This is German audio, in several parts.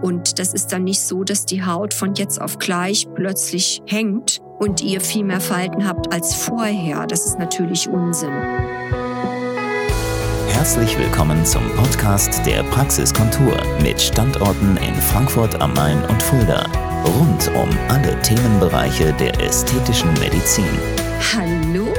Und das ist dann nicht so, dass die Haut von jetzt auf gleich plötzlich hängt und ihr viel mehr Falten habt als vorher. Das ist natürlich Unsinn. Herzlich willkommen zum Podcast der Praxiskontur mit Standorten in Frankfurt am Main und Fulda. Rund um alle Themenbereiche der ästhetischen Medizin. Hallo,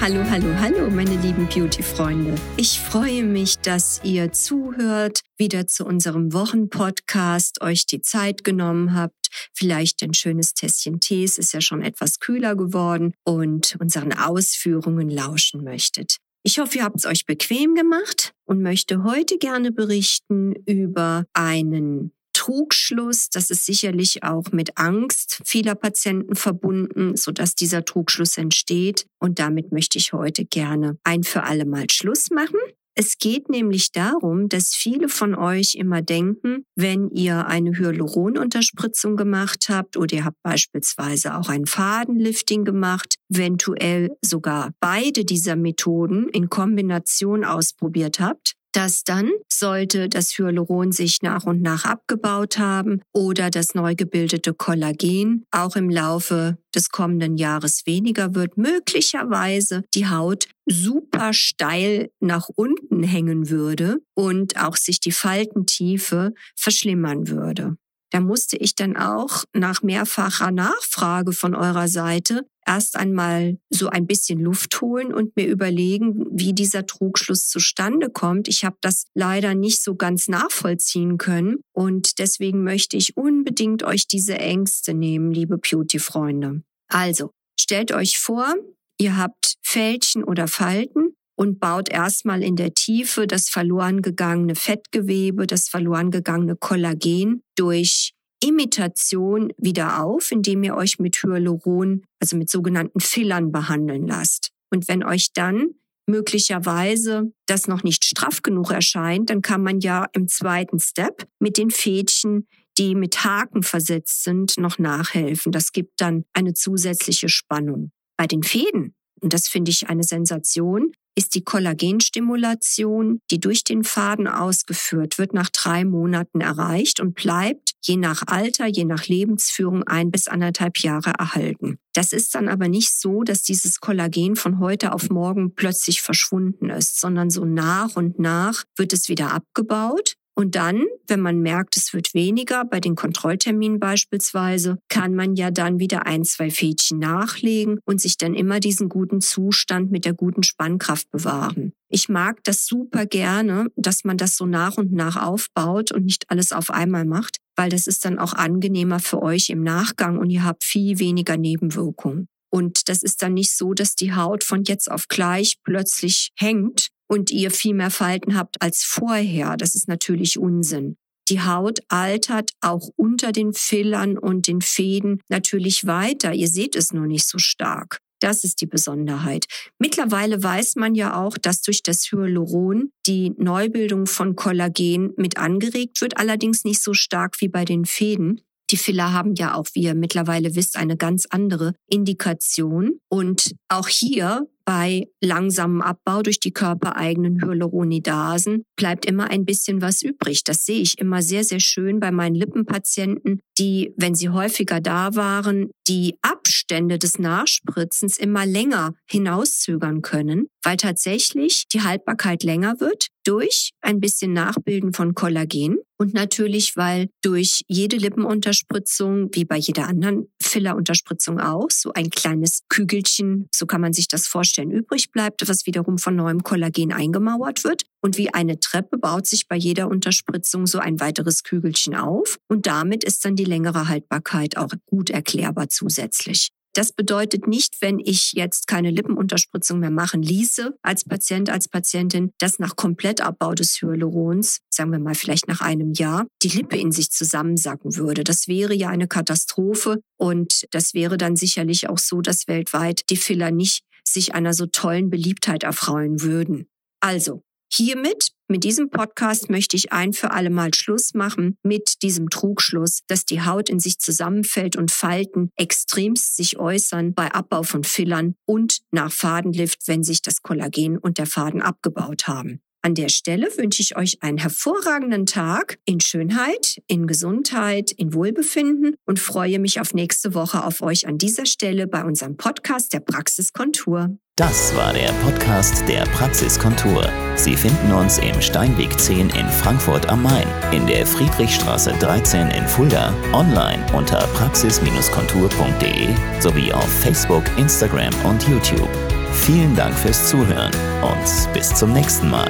hallo, hallo, hallo, meine lieben Beauty-Freunde. Ich freue mich, dass ihr zuhört, wieder zu unserem Wochenpodcast, euch die Zeit genommen habt, vielleicht ein schönes Tässchen Tee, es ist ja schon etwas kühler geworden und unseren Ausführungen lauschen möchtet. Ich hoffe, ihr habt es euch bequem gemacht und möchte heute gerne berichten über einen Trugschluss. Das ist sicherlich auch mit Angst vieler Patienten verbunden, sodass dieser Trugschluss entsteht. Und damit möchte ich heute gerne ein für alle Mal Schluss machen. Es geht nämlich darum, dass viele von euch immer denken, wenn ihr eine Hyaluronunterspritzung gemacht habt oder ihr habt beispielsweise auch ein Fadenlifting gemacht, eventuell sogar beide dieser Methoden in Kombination ausprobiert habt, dass dann, sollte das Hyaluron sich nach und nach abgebaut haben oder das neu gebildete Kollagen auch im Laufe des kommenden Jahres weniger wird, möglicherweise die Haut super steil nach unten hängen würde und auch sich die Faltentiefe verschlimmern würde. Da musste ich dann auch nach mehrfacher Nachfrage von eurer Seite erst einmal so ein bisschen Luft holen und mir überlegen, wie dieser Trugschluss zustande kommt. Ich habe das leider nicht so ganz nachvollziehen können und deswegen möchte ich unbedingt euch diese Ängste nehmen, liebe Beauty-Freunde. Also, stellt euch vor, ihr habt Fältchen oder Falten und baut erstmal in der Tiefe das verloren gegangene Fettgewebe, das verloren gegangene Kollagen durch Imitation wieder auf, indem ihr euch mit Hyaluron, also mit sogenannten Fillern behandeln lasst. Und wenn euch dann möglicherweise das noch nicht straff genug erscheint, dann kann man ja im zweiten Step mit den Fädchen, die mit Haken versetzt sind, noch nachhelfen. Das gibt dann eine zusätzliche Spannung. Bei den Fäden, und das finde ich eine Sensation, ist die Kollagenstimulation, die durch den Faden ausgeführt wird, nach drei Monaten erreicht und bleibt je nach Alter, je nach Lebensführung ein bis anderthalb Jahre erhalten. Das ist dann aber nicht so, dass dieses Kollagen von heute auf morgen plötzlich verschwunden ist, sondern so nach und nach wird es wieder abgebaut und dann, wenn man merkt, es wird weniger, bei den Kontrollterminen beispielsweise, kann man ja dann wieder ein, zwei Fädchen nachlegen und sich dann immer diesen guten Zustand mit der guten Spannkraft bewahren. Ich mag das super gerne, dass man das so nach und nach aufbaut und nicht alles auf einmal macht, weil das ist dann auch angenehmer für euch im Nachgang und ihr habt viel weniger Nebenwirkungen. Und das ist dann nicht so, dass die Haut von jetzt auf gleich plötzlich hängt, und ihr viel mehr Falten habt als vorher. Das ist natürlich Unsinn. Die Haut altert auch unter den Fillern und den Fäden natürlich weiter. Ihr seht es nur nicht so stark. Das ist die Besonderheit. Mittlerweile weiß man ja auch, dass durch das Hyaluron die Neubildung von Kollagen mit angeregt wird, allerdings nicht so stark wie bei den Fäden. Die Filler haben ja auch, wie ihr mittlerweile wisst, eine ganz andere Indikation. Und auch hier bei langsamem Abbau durch die körpereigenen Hyaluronidasen bleibt immer ein bisschen was übrig. Das sehe ich immer sehr, sehr schön bei meinen Lippenpatienten, die, wenn sie häufiger da waren, die Abstände des Nachspritzens immer länger hinauszögern können, weil tatsächlich die Haltbarkeit länger wird durch ein bisschen Nachbilden von Kollagen und natürlich, weil durch jede Lippenunterspritzung, wie bei jeder anderen Fillerunterspritzung auch, so ein kleines Kügelchen, so kann man sich das vorstellen, übrig bleibt, was wiederum von neuem Kollagen eingemauert wird. Und wie eine Treppe baut sich bei jeder Unterspritzung so ein weiteres Kügelchen auf. Und damit ist dann die längere Haltbarkeit auch gut erklärbar zusätzlich. Das bedeutet nicht, wenn ich jetzt keine Lippenunterspritzung mehr machen ließe, als Patient, als Patientin, dass nach Komplettabbau des Hyalurons, sagen wir mal vielleicht nach einem Jahr, die Lippe in sich zusammensacken würde. Das wäre ja eine Katastrophe und das wäre dann sicherlich auch so, dass weltweit die Filler nicht sich einer so tollen Beliebtheit erfreuen würden. Also, Hiermit, mit diesem Podcast möchte ich ein für alle Mal Schluss machen mit diesem Trugschluss, dass die Haut in sich zusammenfällt und Falten extremst sich äußern bei Abbau von Fillern und nach Fadenlift, wenn sich das Kollagen und der Faden abgebaut haben. An der Stelle wünsche ich euch einen hervorragenden Tag in Schönheit, in Gesundheit, in Wohlbefinden und freue mich auf nächste Woche auf euch an dieser Stelle bei unserem Podcast der Praxiskontur. Das war der Podcast der Praxiskontur. Sie finden uns im Steinweg 10 in Frankfurt am Main, in der Friedrichstraße 13 in Fulda, online unter praxis-kontur.de sowie auf Facebook, Instagram und YouTube. Vielen Dank fürs Zuhören und bis zum nächsten Mal.